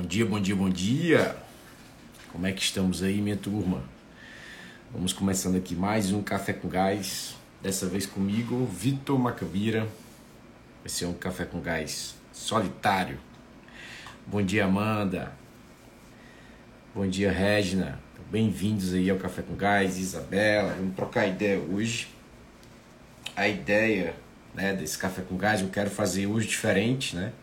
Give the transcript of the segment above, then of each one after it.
Bom dia, bom dia, bom dia. Como é que estamos aí, minha turma? Vamos começando aqui mais um Café com Gás. Dessa vez comigo, Vitor Macabira. Vai ser um Café com Gás solitário. Bom dia, Amanda. Bom dia, Regina. Bem-vindos aí ao Café com Gás, Isabela. Vamos trocar ideia hoje. A ideia né, desse Café com Gás eu quero fazer hoje diferente, né?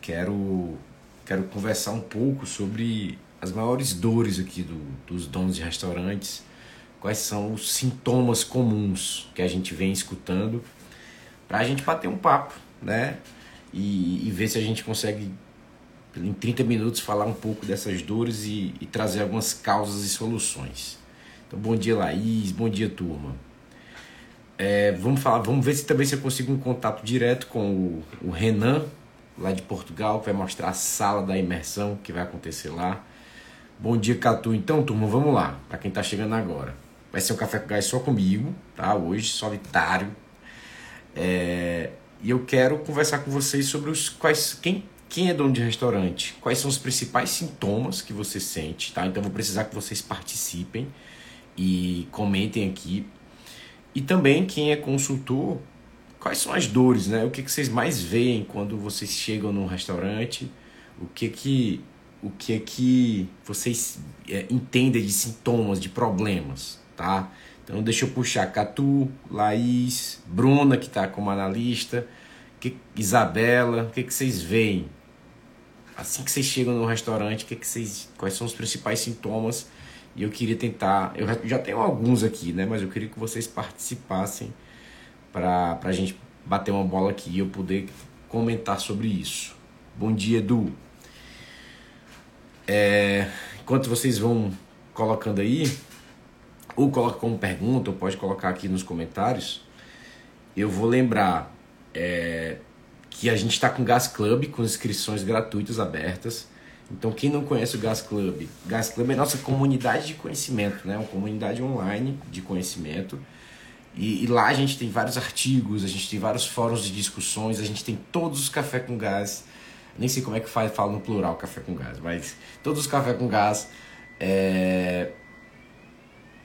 Quero quero conversar um pouco sobre as maiores dores aqui do, dos donos de restaurantes, quais são os sintomas comuns que a gente vem escutando, para a gente bater um papo, né? E, e, ver se a gente consegue, em 30 minutos, falar um pouco dessas dores e, e trazer algumas causas e soluções. Então, bom dia, Laís, bom dia, turma. É, vamos falar, vamos ver se também se eu consigo um contato direto com o, o Renan, lá de Portugal, que vai mostrar a sala da imersão que vai acontecer lá. Bom dia, Catu. Então, turma, vamos lá. Para quem está chegando agora. Vai ser um café com gás só comigo, tá? Hoje, solitário. É... E eu quero conversar com vocês sobre os quais quem quem é dono de restaurante, quais são os principais sintomas que você sente, tá? Então vou precisar que vocês participem e comentem aqui. E também quem é consultor, quais são as dores, né? O que, que vocês mais veem quando vocês chegam num restaurante? O que que o que que vocês é, entendem de sintomas, de problemas, tá? Então deixa eu puxar Catu, Laís, Bruna que está como analista, que, Isabela, o que que vocês veem? Assim que vocês chegam no restaurante, que que vocês, quais são os principais sintomas? E eu queria tentar, eu já tenho alguns aqui, né? Mas eu queria que vocês participassem para a gente bater uma bola aqui e eu poder comentar sobre isso. Bom dia, Edu. É, enquanto vocês vão colocando aí, ou coloca como pergunta, ou pode colocar aqui nos comentários, eu vou lembrar é, que a gente está com o Gas Club, com inscrições gratuitas abertas. Então, quem não conhece o Gas Club, Gas Club é nossa comunidade de conhecimento, né? uma comunidade online de conhecimento e, e, lá a gente tem vários artigos, a gente tem vários fóruns de discussões, a gente tem todos os café com gás. Nem sei como é que faz, fala no plural café com gás, mas todos os café com gás é,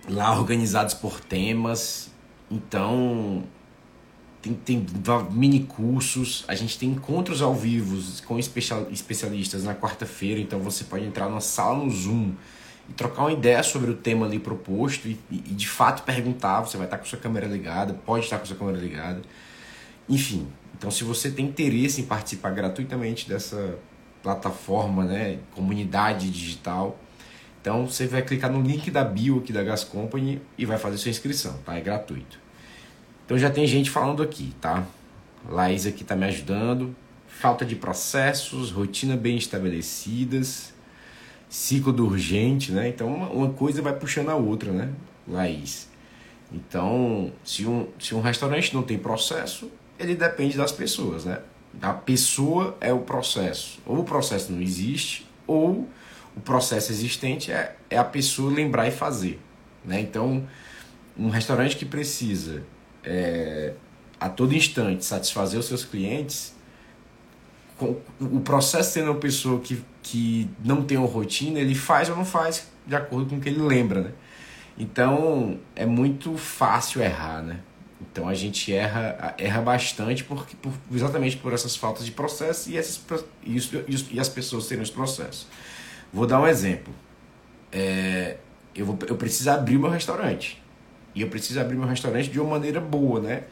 lá organizados por temas. Então tem, tem mini cursos, a gente tem encontros ao vivo com especialistas na quarta-feira, então você pode entrar numa sala no Zoom e trocar uma ideia sobre o tema ali proposto e, e, de fato perguntar. Você vai estar com sua câmera ligada, pode estar com sua câmera ligada. Enfim, então se você tem interesse em participar gratuitamente dessa plataforma, né, comunidade digital, então você vai clicar no link da bio aqui da Gas Company e vai fazer sua inscrição, tá? É gratuito. Então já tem gente falando aqui, tá? Laís aqui tá me ajudando. Falta de processos, rotina bem estabelecidas, ciclo do urgente, né? Então uma, uma coisa vai puxando a outra, né, Laís? Então, se um, se um restaurante não tem processo, ele depende das pessoas, né? A pessoa é o processo. Ou o processo não existe, ou o processo existente é, é a pessoa lembrar e fazer. Né? Então, um restaurante que precisa é, a todo instante satisfazer os seus clientes, o processo sendo uma pessoa que, que não tem uma rotina, ele faz ou não faz de acordo com o que ele lembra, né? Então é muito fácil errar, né? Então a gente erra, erra bastante porque, por, exatamente por essas faltas de processo e, essas, e, isso, e as pessoas terem os processos. Vou dar um exemplo. É, eu, vou, eu preciso abrir meu restaurante. E eu preciso abrir meu restaurante de uma maneira boa, né?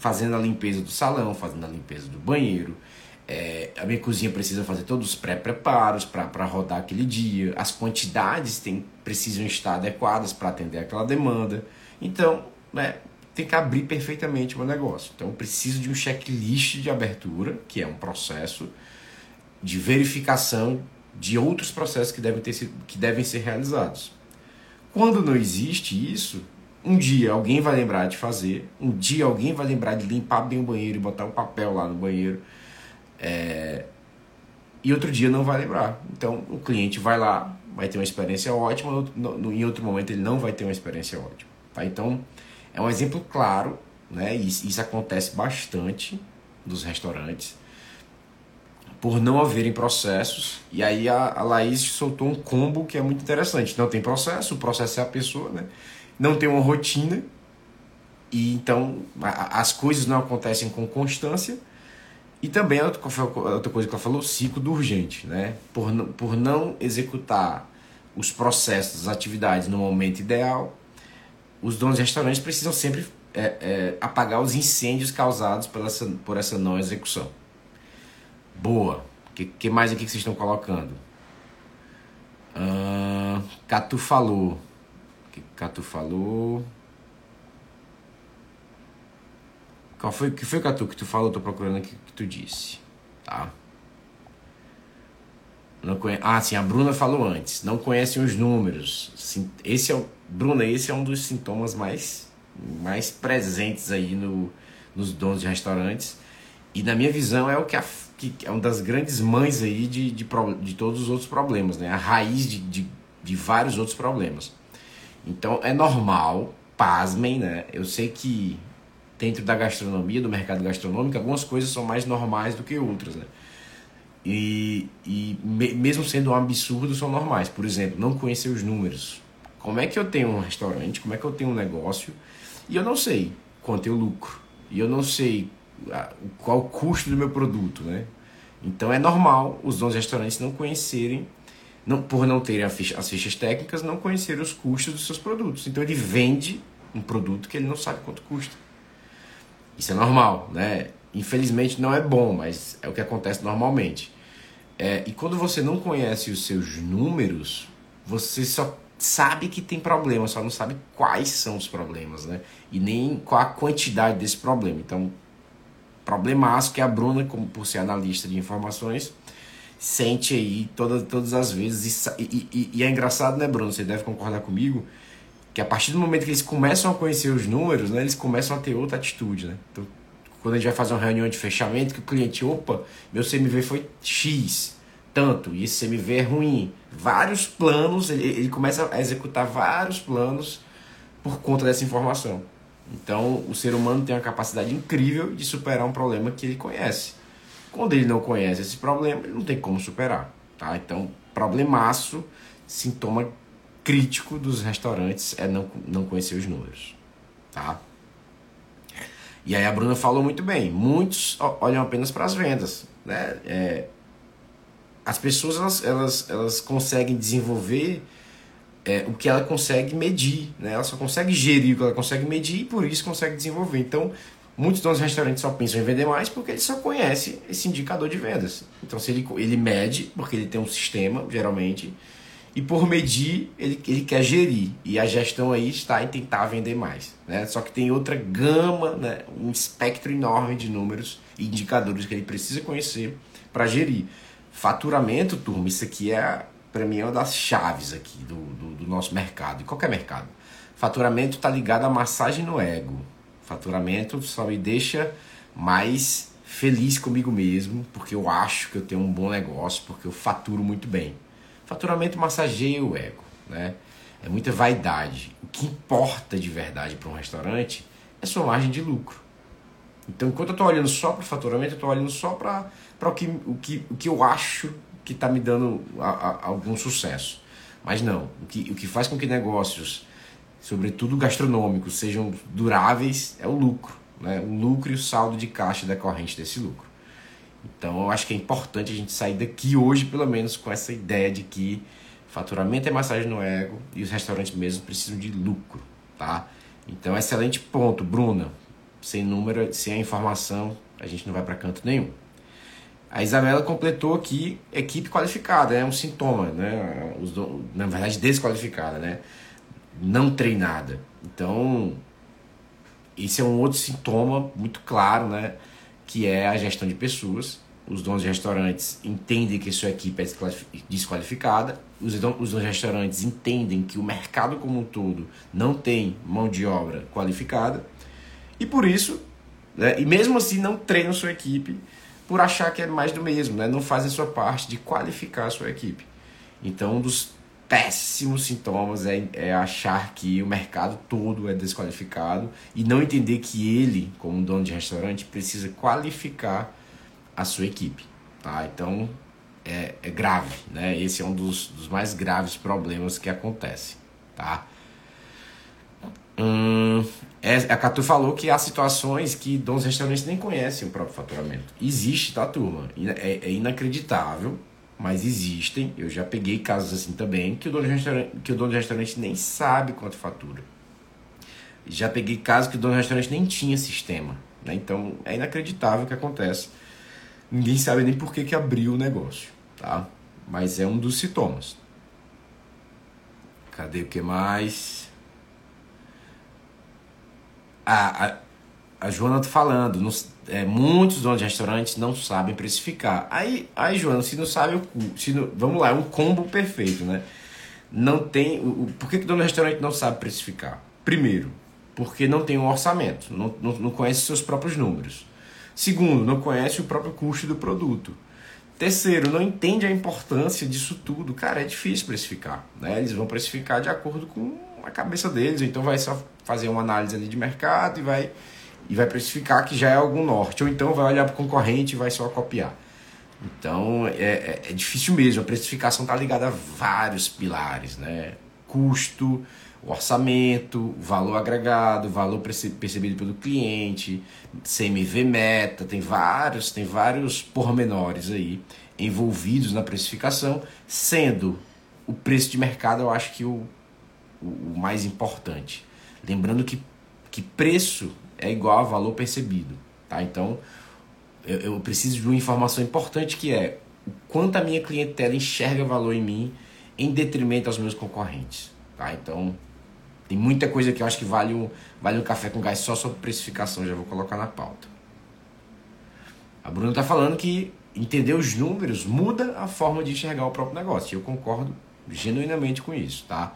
Fazendo a limpeza do salão, fazendo a limpeza do banheiro, é, a minha cozinha precisa fazer todos os pré-preparos para rodar aquele dia, as quantidades tem, precisam estar adequadas para atender aquela demanda. Então, né, tem que abrir perfeitamente o meu negócio. Então, eu preciso de um checklist de abertura, que é um processo de verificação de outros processos que devem, ter, que devem ser realizados. Quando não existe isso, um dia alguém vai lembrar de fazer, um dia alguém vai lembrar de limpar bem o banheiro e botar um papel lá no banheiro é... E outro dia não vai lembrar. Então o cliente vai lá, vai ter uma experiência ótima, no, no, em outro momento ele não vai ter uma experiência ótima. Tá? Então é um exemplo claro, né? Isso, isso acontece bastante nos restaurantes. por não haverem processos. E aí a, a Laís soltou um combo que é muito interessante. Não tem processo, o processo é a pessoa, né? Não tem uma rotina, e então a, as coisas não acontecem com constância. E também outra, coisa que ela falou, ciclo do urgente, né? Por, por não executar os processos, as atividades no momento ideal, os donos de restaurantes precisam sempre é, é, apagar os incêndios causados por essa, por essa não execução. Boa. O que, que, mais aqui que vocês estão colocando? Catu falou. que Catu falou? Qual foi, que foi, Catu, que tu falou? Tô procurando aqui o tu disse. Tá? Não conhe... Ah, sim, a Bruna falou antes. Não conhecem os números. Esse é o... Bruna, esse é um dos sintomas mais, mais presentes aí no, nos donos de restaurantes. E na minha visão é o que, a, que é uma das grandes mães aí de, de, de todos os outros problemas, né? A raiz de, de, de vários outros problemas. Então é normal, pasmem, né? Eu sei que dentro da gastronomia, do mercado gastronômico, algumas coisas são mais normais do que outras, né? E, e me, mesmo sendo um absurdo, são normais. Por exemplo, não conhecer os números. Como é que eu tenho um restaurante, como é que eu tenho um negócio e eu não sei quanto eu lucro. E eu não sei qual o custo do meu produto, né? Então é normal os donos de restaurantes não conhecerem, não, por não terem ficha, as fichas técnicas, não conhecerem os custos dos seus produtos. Então ele vende um produto que ele não sabe quanto custa. Isso é normal, né? Infelizmente não é bom, mas é o que acontece normalmente. É, e quando você não conhece os seus números, você só sabe que tem problema, só não sabe quais são os problemas, né? E nem qual a quantidade desse problema. Então, problemaço que a Bruna, como por ser analista de informações, sente aí toda, todas as vezes. E, e, e, é engraçado, né, Bruno? Você deve concordar comigo que a partir do momento que eles começam a conhecer os números, né, eles começam a ter outra atitude, né? Então, quando a gente vai fazer uma reunião de fechamento, que o cliente, opa, meu CMV foi X, tanto, e esse CMV é ruim. Vários planos, ele, ele começa a executar vários planos por conta dessa informação. Então, o ser humano tem uma capacidade incrível de superar um problema que ele conhece. Quando ele não conhece esse problema, ele não tem como superar, tá? Então, problemaço, sintoma crítico dos restaurantes é não, não conhecer os números, tá? E aí a Bruna falou muito bem. Muitos olham apenas para as vendas. Né? É, as pessoas elas, elas, elas conseguem desenvolver é, o que ela consegue medir. Né? Ela só consegue gerir o que ela consegue medir e por isso consegue desenvolver. Então, muitos de restaurantes só pensam em vender mais porque ele só conhece esse indicador de vendas. Então, se ele, ele mede, porque ele tem um sistema, geralmente, e por medir, ele, ele quer gerir. E a gestão aí está em tentar vender mais. Né? Só que tem outra gama, né? um espectro enorme de números e indicadores que ele precisa conhecer para gerir. Faturamento, turma, isso aqui é, para mim, é uma das chaves aqui do, do, do nosso mercado, e qualquer mercado. Faturamento está ligado à massagem no ego. Faturamento só me deixa mais feliz comigo mesmo, porque eu acho que eu tenho um bom negócio, porque eu faturo muito bem. Faturamento massageia o ego, né? É muita vaidade. O que importa de verdade para um restaurante é sua margem de lucro. Então, enquanto eu estou olhando só para o faturamento, eu estou olhando só para o que, o, que, o que eu acho que está me dando a, a, algum sucesso. Mas não, o que, o que faz com que negócios, sobretudo gastronômicos, sejam duráveis é o lucro. Né? O lucro e o saldo de caixa decorrente desse lucro. Então eu acho que é importante a gente sair daqui hoje, pelo menos, com essa ideia de que faturamento é massagem no ego e os restaurantes mesmo precisam de lucro, tá? Então, excelente ponto, Bruna. Sem número, sem a informação, a gente não vai para canto nenhum. A Isabela completou aqui equipe qualificada, é um sintoma, né? Na verdade, desqualificada, né? Não treinada. Então, esse é um outro sintoma muito claro, né? Que é a gestão de pessoas. Os donos de restaurantes entendem que sua equipe é desqualificada, os donos de restaurantes entendem que o mercado como um todo não tem mão de obra qualificada, e por isso, né, e mesmo assim não treinam sua equipe por achar que é mais do mesmo, né, não fazem sua parte de qualificar a sua equipe. Então, um dos péssimos sintomas é, é, achar que o mercado todo é desqualificado e não entender que ele, como dono de restaurante, precisa qualificar a sua equipe. tá? Então é, é grave, né? Esse é um dos, dos mais graves problemas que acontece, tá? Hum, é, a Catu falou que há situações que donos restaurantes nem conhecem o próprio faturamento. Existe, tá, turma? É, é inacreditável, mas existem. Eu já peguei casos assim também que o dono de restaurante, que o dono restaurante nem sabe quanto fatura. Já peguei casos que o dono do restaurante nem tinha sistema. Né? Então é inacreditável o que acontece. Ninguém sabe nem por que, que abriu o negócio. Tá? Mas é um dos sintomas. Cadê o que mais? a, a, Joana tá falando, é, muitos donos de restaurantes não sabem precificar. Aí, aí Joana, se não sabe, se não, vamos lá, é um combo perfeito, né? Não tem. O, por que, que o dono de restaurante não sabe precificar? Primeiro, porque não tem um orçamento, não, não, não conhece seus próprios números. Segundo, não conhece o próprio custo do produto. Terceiro, não entende a importância disso tudo. Cara, é difícil precificar. Né? Eles vão precificar de acordo com a cabeça deles, então vai só fazer uma análise ali de mercado e vai, e vai precificar que já é algum norte, ou então vai olhar para o concorrente e vai só copiar. Então é, é, é difícil mesmo, a precificação está ligada a vários pilares, né? Custo, orçamento, valor agregado, valor percebido pelo cliente, CMV meta, tem vários, tem vários pormenores aí envolvidos na precificação, sendo o preço de mercado, eu acho que o, o, mais importante. Lembrando que, que preço é igual a valor percebido. Tá? Então, eu, eu preciso de uma informação importante que é o quanto a minha clientela enxerga valor em mim em detrimento aos meus concorrentes. Tá? Então, tem muita coisa que eu acho que vale um, vale um café com gás só sobre precificação, já vou colocar na pauta. A Bruna está falando que entender os números muda a forma de enxergar o próprio negócio. E eu concordo genuinamente com isso, tá?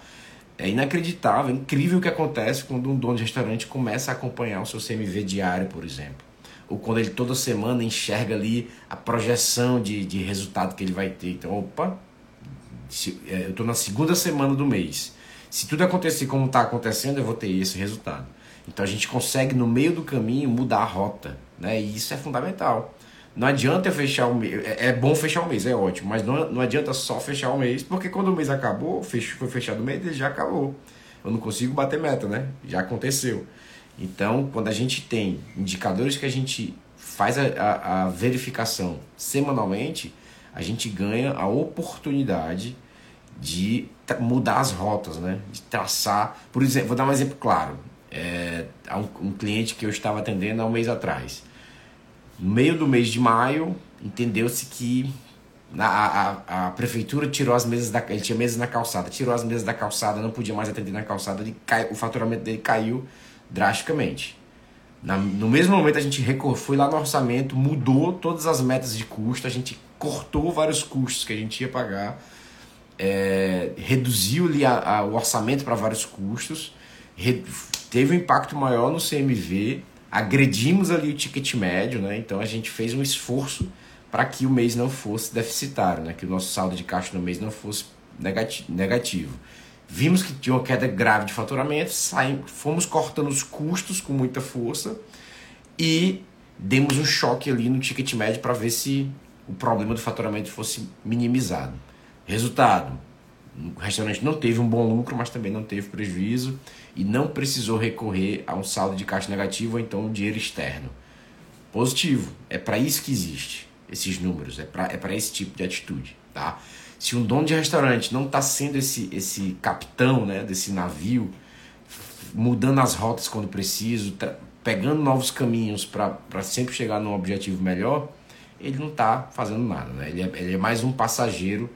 É inacreditável, é incrível o que acontece quando um dono de restaurante começa a acompanhar o seu CMV diário, por exemplo. Ou quando ele toda semana enxerga ali a projeção de, de resultado que ele vai ter. Então, opa, se, é, eu estou na segunda semana do mês. Se tudo acontecer como está acontecendo, eu vou ter esse resultado. Então a gente consegue, no meio do caminho, mudar a rota. Né? E isso é fundamental. Não adianta fechar o mês. É, é bom fechar o mês, é ótimo, mas não, não adianta só fechar o mês, porque quando o mês acabou, fech, foi fechado o mês, ele já acabou. Eu não consigo bater meta, né? Já aconteceu. Então, quando a gente tem indicadores que a gente faz a, a, a verificação semanalmente, a gente ganha a oportunidade de mudar as rotas, né? De traçar. Por exemplo, vou dar um exemplo claro. É, um, um cliente que eu estava atendendo há um mês atrás. No meio do mês de maio, entendeu-se que a, a, a, prefeitura tirou as mesas da ele tinha mesas na calçada, tirou as mesas da calçada, não podia mais atender na calçada, ele cai, o faturamento dele caiu drasticamente. Na, no mesmo momento a gente recor, foi lá no orçamento, mudou todas as metas de custo, a gente cortou vários custos que a gente ia pagar, é, reduziu ali a, o orçamento para vários custos, re, teve um impacto maior no CMV agredimos ali o ticket médio, né? Então a gente fez um esforço para que o mês não fosse deficitário, né? Que o nosso saldo de caixa no mês não fosse negativo. Vimos que tinha uma queda grave de faturamento, saímos, fomos cortando os custos com muita força e demos um choque ali no ticket médio para ver se o problema do faturamento fosse minimizado. Resultado: o restaurante não teve um bom lucro, mas também não teve prejuízo e não precisou recorrer a um saldo de caixa negativo ou então um dinheiro externo. Positivo, é para isso que existe esses números, é para é esse tipo de atitude, tá? Se um dono de restaurante não está sendo esse, esse capitão né, desse navio, mudando as rotas quando preciso, pegando novos caminhos para sempre chegar num objetivo melhor, ele não está fazendo nada. Né? Ele, é, ele é mais um passageiro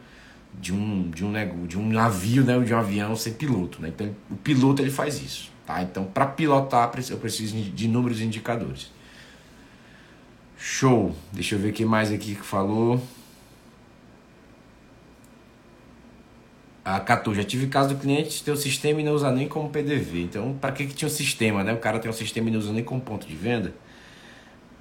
de um, de um, de um navio, né, de um avião sem piloto. Né? Então, o piloto ele faz isso. Tá? Então, para pilotar, eu preciso de números indicadores. Show! Deixa eu ver o que mais aqui que falou. A 14. Já tive caso do cliente ter o sistema e não usar nem como PDV. Então, para que, que tinha um sistema? Né? O cara tem um sistema e não usa nem como ponto de venda.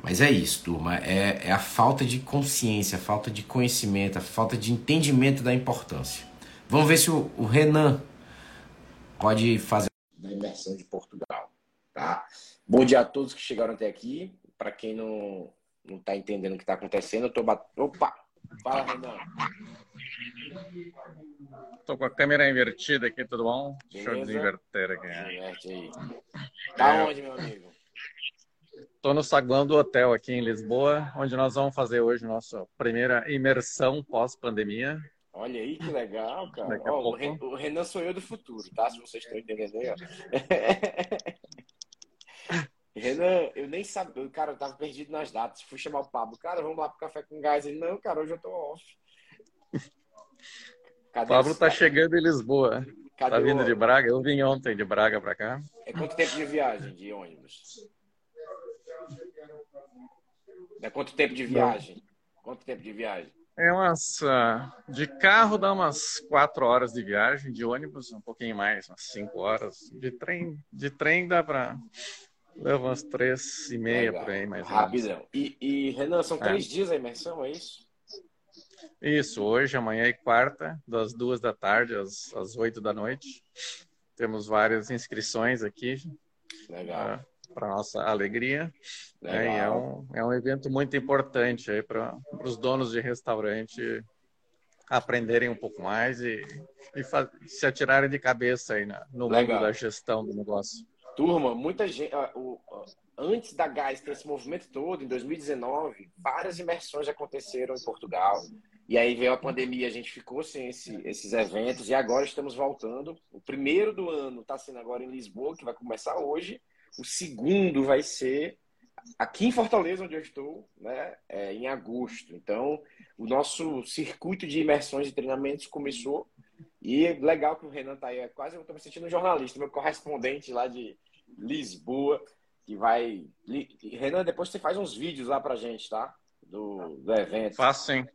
Mas é isso, turma. É, é a falta de consciência, a falta de conhecimento, a falta de entendimento da importância. Vamos ver se o, o Renan pode fazer da imersão de Portugal, tá? Bom dia a todos que chegaram até aqui. Para quem não não tá entendendo o que tá acontecendo. Eu tô bat... Opa! Fala, Renan. Tô com a câmera invertida aqui, tudo bom? Beleza? Deixa eu desinverter aqui. Aí. Tá é. onde, meu amigo? Tô no saguão do hotel aqui em Lisboa, onde nós vamos fazer hoje nossa primeira imersão pós-pandemia. Olha aí que legal, cara. Ó, o Renan sou eu do futuro, tá? Se vocês estão entendendo aí, ó. Renan, eu nem sabia, cara, eu tava perdido nas datas. Fui chamar o Pablo, cara, vamos lá pro café com gás. Ele, não, cara, hoje eu tô off. Cadê Pablo tá cara? chegando em Lisboa. Cadê tá vindo o... de Braga? Eu vim ontem de Braga pra cá. É quanto tempo de viagem de ônibus? É quanto tempo de viagem? Quanto tempo de viagem? É umas. Uh, de carro dá umas quatro horas de viagem, de ônibus um pouquinho mais, umas cinco horas. De trem, de trem dá para Leva umas três e meia Legal. por aí, mais Rapidão. E, e, Renan, são é. três dias a imersão, é isso? Isso, hoje, amanhã e quarta, das duas da tarde às, às oito da noite. Temos várias inscrições aqui. Legal. Para nossa alegria. É, é, um, é um evento muito importante aí para os donos de restaurante aprenderem um pouco mais e, e se atirarem de cabeça aí na, no Legal. mundo da gestão do negócio. Turma, muita gente. Uh, uh, antes da Gás ter esse movimento todo, em 2019, várias imersões aconteceram em Portugal. E aí veio a pandemia, a gente ficou sem esse, esses eventos e agora estamos voltando. O primeiro do ano está sendo agora em Lisboa, que vai começar hoje. O segundo vai ser aqui em Fortaleza, onde eu estou, né, é, em agosto. Então, o nosso circuito de imersões e treinamentos começou e legal que o Renan tá aí, é quase eu tô me sentindo um jornalista, meu correspondente lá de Lisboa, que vai. Renan, depois você faz uns vídeos lá pra gente, tá? Do, do evento. Faço sim,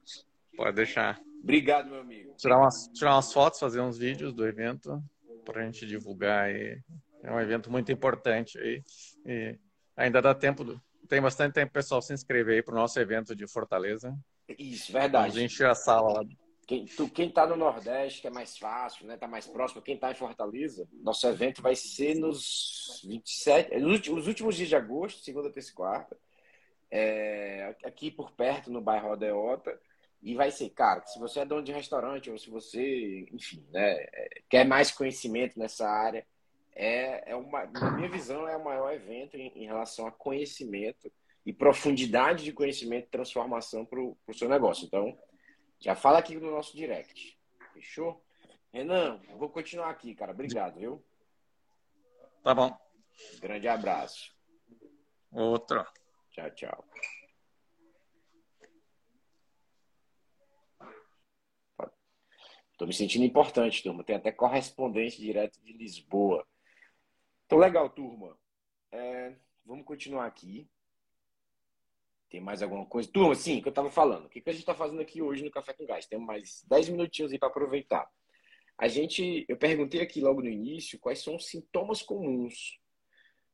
pode deixar. Obrigado, meu amigo. Tirar umas, tirar umas fotos, fazer uns vídeos do evento pra gente divulgar aí. É um evento muito importante aí. E ainda dá tempo, tem bastante tempo pessoal se inscrever aí pro nosso evento de Fortaleza. Isso, verdade. Vamos encher a sala lá quem, tu, quem tá no Nordeste, que é mais fácil, né? Tá mais próximo, quem tá em Fortaleza, nosso evento vai ser nos 27, nos últimos, nos últimos dias de agosto, segunda, terça e quarta. É, aqui por perto, no bairro Odeota. E vai ser, cara, se você é dono de restaurante ou se você, enfim, né, é, quer mais conhecimento nessa área, é, é uma, na minha visão, é o maior evento em, em relação a conhecimento e profundidade de conhecimento e transformação para o seu negócio. Então, já fala aqui no nosso direct. Fechou? Renan, vou continuar aqui, cara. Obrigado, viu? Tá bom. Grande abraço. Outro. Tchau, tchau. Tô me sentindo importante, turma. Tem até correspondente direto de Lisboa. Então, legal, turma. É, vamos continuar aqui. Tem mais alguma coisa? Turma, sim, que eu estava falando. O que, que a gente está fazendo aqui hoje no Café com Gás? Temos mais 10 minutinhos aí para aproveitar. A gente, eu perguntei aqui logo no início quais são os sintomas comuns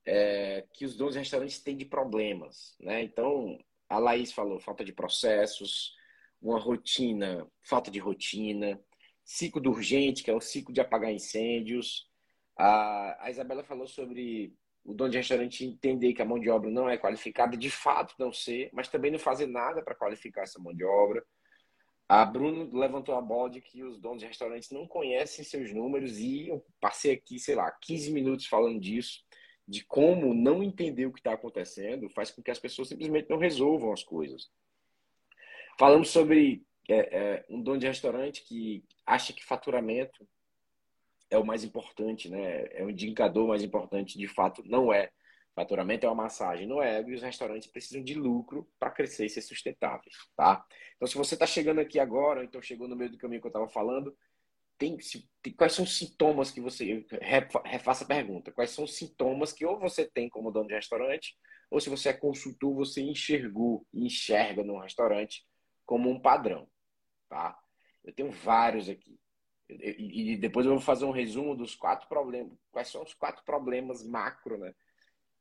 é, que os donos de restaurantes têm de problemas. Né? Então, a Laís falou falta de processos, uma rotina, falta de rotina, ciclo do urgente, que é o ciclo de apagar incêndios. A, a Isabela falou sobre o dono de restaurante entender que a mão de obra não é qualificada, de fato não ser, mas também não fazer nada para qualificar essa mão de obra. A Bruno levantou a bola de que os donos de restaurantes não conhecem seus números e eu passei aqui, sei lá, 15 minutos falando disso, de como não entender o que está acontecendo faz com que as pessoas simplesmente não resolvam as coisas. Falamos sobre é, é, um dono de restaurante que acha que faturamento é o mais importante, né? É o indicador mais importante, de fato, não é. Faturamento é uma massagem, não é? E os restaurantes precisam de lucro para crescer e ser sustentáveis, tá? Então, se você está chegando aqui agora, então chegou no meio do caminho que eu estava falando, tem, tem, quais são os sintomas que você. Refaça a pergunta. Quais são os sintomas que ou você tem como dono de restaurante, ou se você é consultor, você enxergou e enxerga no restaurante como um padrão, tá? Eu tenho vários aqui. E, depois eu vou fazer um resumo dos quatro problemas. Quais são os quatro problemas macro, né?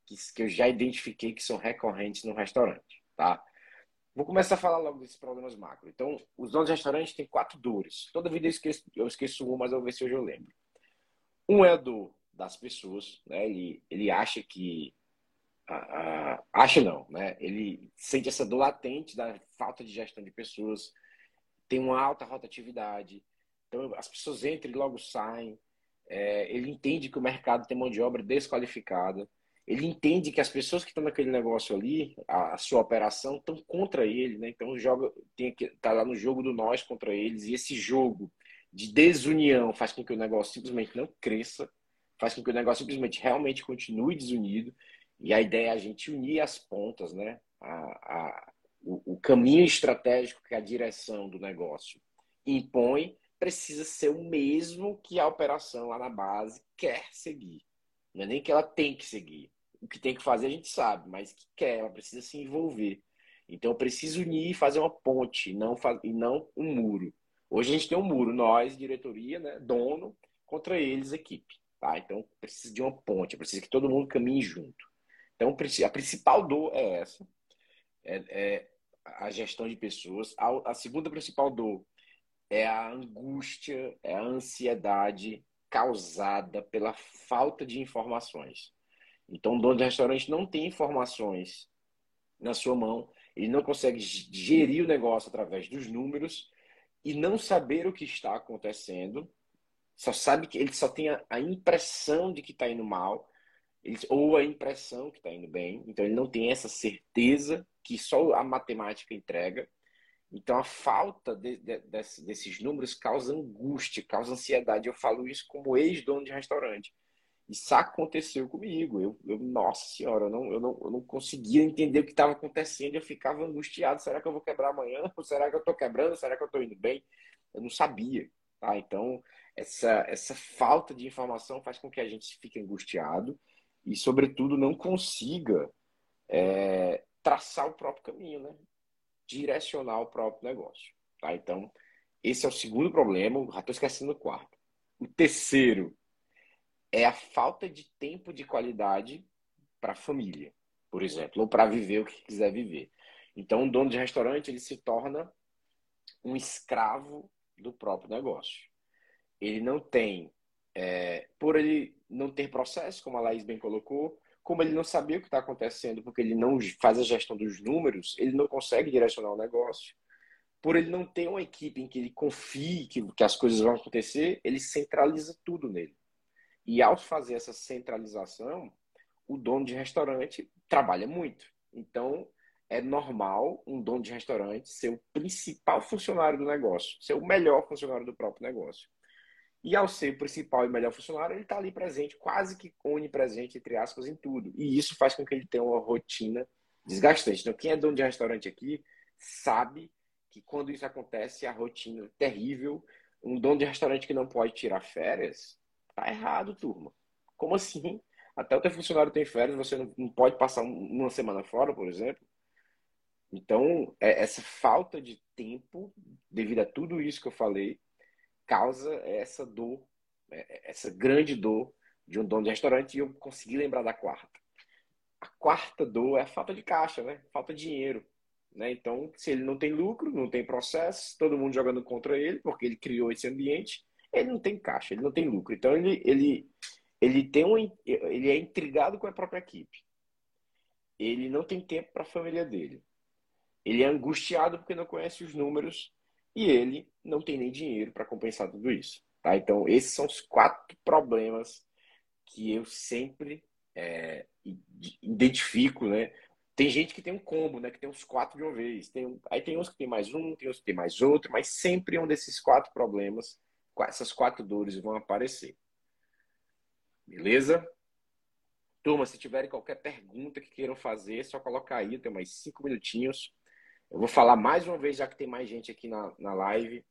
Que, que eu já identifiquei que são recorrentes no restaurante, tá? Vou começar a falar logo desses problemas macro. Então, os donos de restaurante têm quatro dores. Toda vida eu esqueço, eu esqueço um, mas eu vou ver se hoje eu lembro. Um é a dor das pessoas, né? Ele, ele acha que acha não, né? Ele sente essa dor latente da falta de gestão de pessoas, tem uma alta rotatividade, então as pessoas entram e logo saem. É, ele entende que o mercado tem mão de obra desqualificada. Ele entende que as pessoas que estão naquele negócio ali, a, a sua operação, estão contra ele, né? Então joga, tem que tá lá no jogo do nós contra eles e esse jogo de desunião faz com que o negócio simplesmente não cresça, faz com que o negócio simplesmente realmente continue desunido e a ideia é a gente unir as pontas, né? A, a, o, o caminho estratégico que a direção do negócio impõe precisa ser o mesmo que a operação lá na base quer seguir. Não é nem que ela tem que seguir. O que tem que fazer a gente sabe, mas que quer, ela precisa se envolver. Então eu preciso unir e fazer uma ponte, não e não um muro. Hoje a gente tem um muro, nós, diretoria, né, dono, contra eles, equipe. Tá? Então precisa de uma ponte, precisa que todo mundo caminhe junto. Então, a principal dor é essa, é, é a gestão de pessoas. A, a, segunda principal dor é a angústia, é a ansiedade causada pela falta de informações. Então, o dono do restaurante não tem informações na sua mão, ele não consegue gerir o negócio através dos números e não saber o que está acontecendo. Só sabe que ele só tem a, impressão de que está indo mal ou a impressão que está indo bem. Então ele não tem essa certeza que só a matemática entrega. Então a falta de, de, desse, desses números causa angústia, causa ansiedade. Eu falo isso como ex-dono de restaurante. Isso aconteceu comigo. Eu, eu, nossa senhora, eu não, eu, não, eu não conseguia entender o que estava acontecendo. Eu ficava angustiado. Será que eu vou quebrar amanhã? Ou será que eu estou quebrando? Será que eu estou indo bem? Eu não sabia. Tá? Então, essa, essa falta de informação faz com que a gente fique angustiado e, sobretudo, não consiga é, traçar o próprio caminho, né? Direcionar o próprio negócio. Tá? Então, esse é o segundo problema, já estou esquecendo o quarto. O terceiro é a falta de tempo de qualidade para a família, por exemplo, ou para viver o que quiser viver. Então, um dono de restaurante ele se torna um escravo do próprio negócio. Ele não tem, é, por ele não ter processo, como a Laís bem colocou, como ele não sabia o que está acontecendo, porque ele não faz a gestão dos números, ele não consegue direcionar o negócio. Por ele não ter uma equipe em que ele confie que, que as coisas vão acontecer, ele centraliza tudo nele. E ao fazer essa centralização, o dono de restaurante trabalha muito. Então, é normal um dono de restaurante ser o principal funcionário do negócio, ser o melhor funcionário do próprio negócio. E ao ser o principal e melhor funcionário, ele está ali presente, quase que onipresente, entre aspas, em tudo. E isso faz com que ele tenha uma rotina desgastante. Então, quem é dono de restaurante aqui sabe que quando isso acontece, a rotina é terrível. Um dono de restaurante que não pode tirar férias, tá errado, turma. Como assim? Até o teu funcionário tem férias, você não pode passar uma semana fora, por exemplo. Então, é, essa falta de tempo, devido a tudo isso que eu falei, causa essa dor, né, essa grande dor de um dono de restaurante e eu consegui lembrar da quarta. A quarta dor é a falta de caixa, né? Falta de dinheiro. Né? Então, se ele não tem lucro, não tem processo, todo mundo jogando contra ele, porque ele criou esse ambiente, ele não tem caixa, ele não tem lucro. Então, ele, ele, ele, tem um, ele é intrigado com a própria equipe. Ele não tem tempo para a família dele. Ele é angustiado porque não conhece os números e ele não tem nem dinheiro para compensar tudo isso. Tá? Então, esses são os quatro problemas que eu sempre é, identifico, né? Tem gente que tem um combo, né? Que tem os quatro de uma vez. Tem, aí tem uns que tem mais um, tem uns que tem mais outro, mas sempre um desses quatro problemas, essas quatro dores vão aparecer. Beleza? Turma, se tiverem qualquer pergunta que queiram fazer, é só colocar aí, tem mais cinco minutinhos. Eu vou falar mais uma vez, já que tem mais gente aqui na, na live.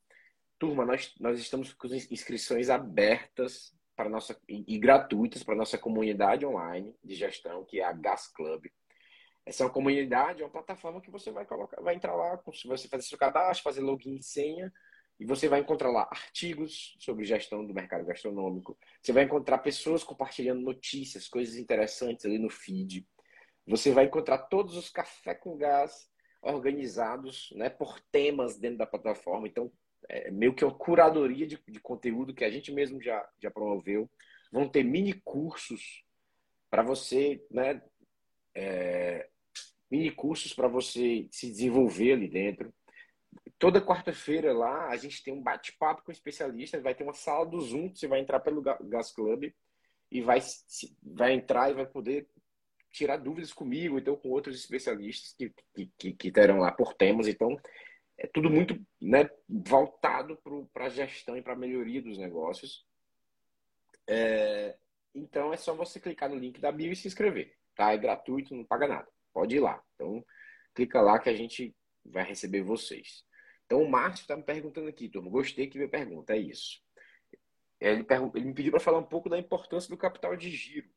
Turma, nós, nós estamos com inscrições abertas para nossa, e, e gratuitas para nossa comunidade online de gestão, que é a Gas Club. Essa é uma comunidade, é uma plataforma que você vai colocar, vai entrar lá, você fazer seu cadastro, fazer login e senha, e você vai encontrar lá artigos sobre gestão do mercado gastronômico. Você vai encontrar pessoas compartilhando notícias, coisas interessantes ali no feed. Você vai encontrar todos os café com gás organizados né, por temas dentro da plataforma. Então, é meio que uma curadoria de, de conteúdo que a gente mesmo já, já promoveu. Vão ter mini cursos para você né, é, mini cursos para você se desenvolver ali dentro. Toda quarta-feira lá a gente tem um bate-papo com especialistas, vai ter uma sala do Zoom, você vai entrar pelo Gas Club e vai, vai entrar e vai poder tirar dúvidas comigo, então com outros especialistas que, que, que terão lá por temas. Então, é tudo muito né, voltado para a gestão e para a melhoria dos negócios. É, então, é só você clicar no link da bio e se inscrever. Tá? É gratuito, não paga nada. Pode ir lá. Então, clica lá que a gente vai receber vocês. Então, o Márcio está me perguntando aqui, turma. Gostei que me pergunta, é isso. Ele, ele me pediu para falar um pouco da importância do capital de giro.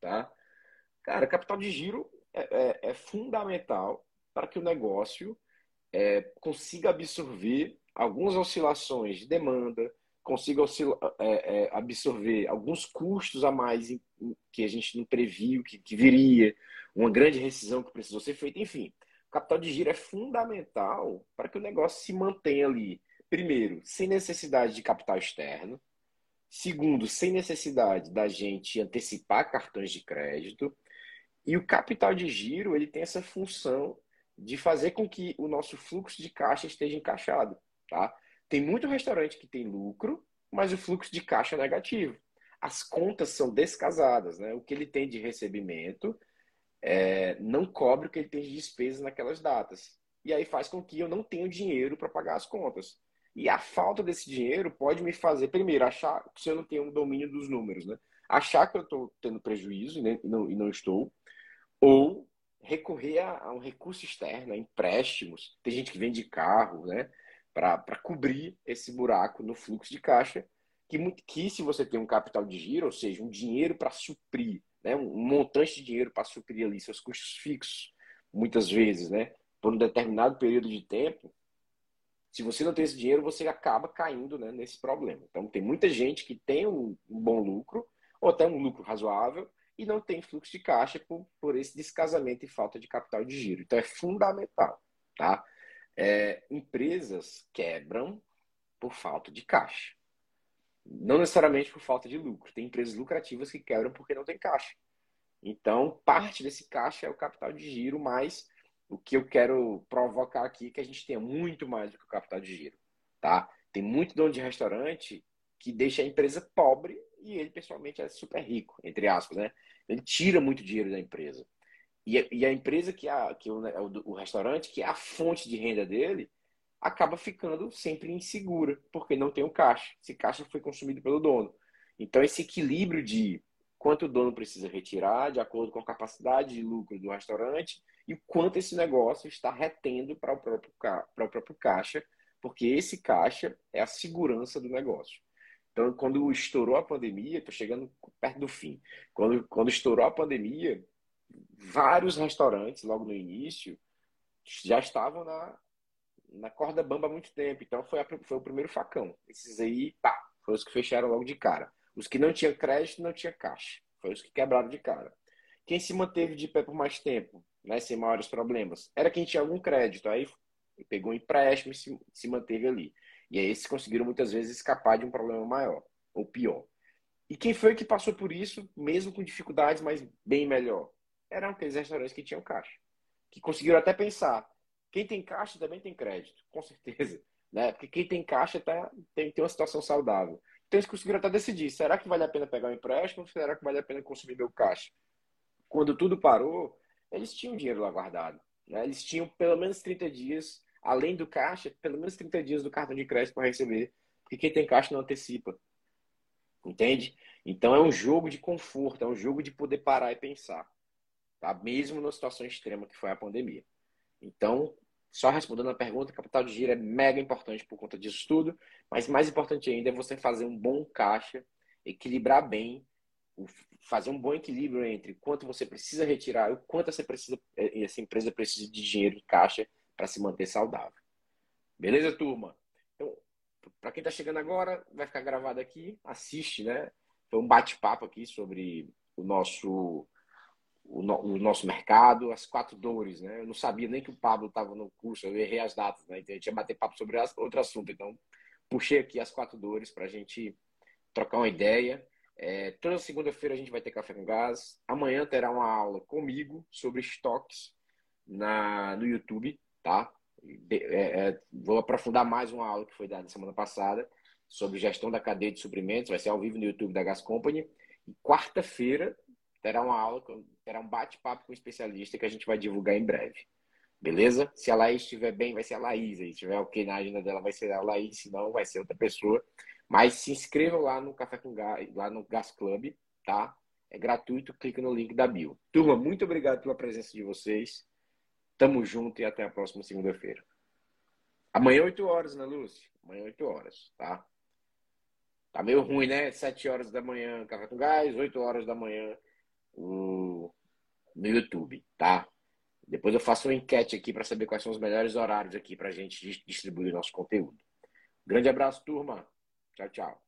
Tá? Cara, capital de giro é, é, é fundamental para que o negócio é, consiga absorver algumas oscilações de demanda, consiga é, é, absorver alguns custos a mais que a gente não previu que, que, viria, uma grande rescisão que precisou ser feita, enfim. Capital de giro é fundamental para que o negócio se mantenha ali, primeiro, sem necessidade de capital externo, segundo, sem necessidade da gente antecipar cartões de crédito, e o capital de giro ele tem essa função de fazer com que o nosso fluxo de caixa esteja encaixado, tá? Tem muito restaurante que tem lucro, mas o fluxo de caixa é negativo. As contas são descasadas, né? O que ele tem de recebimento é, não cobre o que ele tem de despesas naquelas datas. E aí faz com que eu não tenha dinheiro para pagar as contas. E a falta desse dinheiro pode me fazer, primeiro, achar que eu não tenho um domínio dos números, né? Achar que eu estou tendo prejuízo e não, e não estou, ou recorrer a, a, um recurso externo, a empréstimos. Tem gente que vende carro, né? Para cobrir esse buraco no fluxo de caixa, que, que se você tem um capital de giro, ou seja, um dinheiro para suprir, né? um montante de dinheiro para suprir ali seus custos fixos, muitas vezes, né? Por um determinado período de tempo, se você não tem esse dinheiro, você acaba caindo né, nesse problema. Então, tem muita gente que tem um, um bom lucro, ou até um lucro razoável, e não tem fluxo de caixa por, por esse descasamento e falta de capital de giro. Então é fundamental, tá? É, empresas quebram por falta de caixa. Não necessariamente por falta de lucro. Tem empresas lucrativas que quebram porque não tem caixa. Então, parte desse caixa é o capital de giro, mas o que eu quero provocar aqui é que a gente tenha muito mais do que o capital de giro, tá? Tem muito dono de restaurante que deixa a empresa pobre e ele pessoalmente é super rico, entre aspas, né? Ele tira muito dinheiro da empresa. E a, e a empresa que, a, que o, o, o, restaurante, que é a fonte de renda dele, acaba ficando sempre insegura, porque não tem o caixa. Esse caixa foi consumido pelo dono. Então, esse equilíbrio de quanto o dono precisa retirar, de acordo com a capacidade de lucro do restaurante, e quanto esse negócio está retendo para o próprio, para o próprio caixa, porque esse caixa é a segurança do negócio. Então, quando estourou a pandemia, estou chegando perto do fim. Quando, quando estourou a pandemia, vários restaurantes, logo no início, já estavam na, na corda bamba há muito tempo. Então, foi, a, foi o primeiro facão. Esses aí, pá, foi os que fecharam logo de cara. Os que não tinham crédito, não tinha caixa. Foi os que quebraram de cara. Quem se manteve de pé por mais tempo, né, sem maiores problemas, era quem tinha algum crédito. Aí pegou um empréstimo e se, se manteve ali. E aí eles conseguiram muitas vezes escapar de um problema maior, ou pior. E quem foi que passou por isso, mesmo com dificuldades, mas bem melhor? Eram aqueles restaurantes que tinham caixa. Que conseguiram até pensar, quem tem caixa também tem crédito, com certeza. Né? Porque quem tem caixa tá, tem, tem uma situação saudável. Então eles conseguiram até decidir, será que vale a pena pegar um empréstimo ou será que vale a pena consumir meu caixa? Quando tudo parou, eles tinham dinheiro lá guardado. Né? Eles tinham pelo menos 30 dias além do caixa, pelo menos 30 dias do cartão de crédito para receber. Porque quem tem caixa não antecipa. Entende? Então é um jogo de conforto, é um jogo de poder parar e pensar. Tá? Mesmo numa situação extrema que foi a pandemia. Então, só respondendo a pergunta, capital de giro é mega importante por conta disso tudo, mas mais importante ainda é você fazer um bom caixa, equilibrar bem, fazer um bom equilíbrio entre quanto você precisa retirar e quanto essa, precisa, essa empresa precisa de dinheiro em caixa para se manter saudável. Beleza, turma? Então, para quem está chegando agora, vai ficar gravado aqui, assiste, né? Foi um bate-papo aqui sobre o nosso o, no, o, nosso mercado, as quatro dores, né? Eu não sabia nem que o Pablo estava no curso, eu errei as datas, né? Então a gente ia bater papo sobre as, outro assunto. Então, puxei aqui as quatro dores para a gente trocar uma ideia. É, toda segunda-feira a gente vai ter café com gás. Amanhã terá uma aula comigo sobre estoques na, no YouTube, tá? É, é, vou aprofundar mais uma aula que foi dada semana passada sobre gestão da cadeia de suprimentos. Vai ser ao vivo no YouTube da Gas Company. E quarta-feira terá uma aula, terá um bate-papo com um especialista que a gente vai divulgar em breve. Beleza? Se a Laís estiver bem, vai ser a Laís. Se tiver ok na agenda dela, vai ser a Laís. Se não, vai ser outra pessoa. Mas se inscrevam lá no Café com Gás, lá no Gas Club, tá? É gratuito, clica no link da bio. Turma, muito obrigado pela presença de vocês. Tamo junto e até a próxima segunda-feira. Amanhã, 8 horas, né, Lúcia? Amanhã, 8 horas, tá? Tá meio ruim, né? 7 horas da manhã, Café com Gás, 8 horas da manhã no, no YouTube, tá? Depois eu faço uma enquete aqui para saber quais são os melhores horários aqui para a gente distribuir nosso conteúdo. Grande abraço, turma. Tchau, tchau.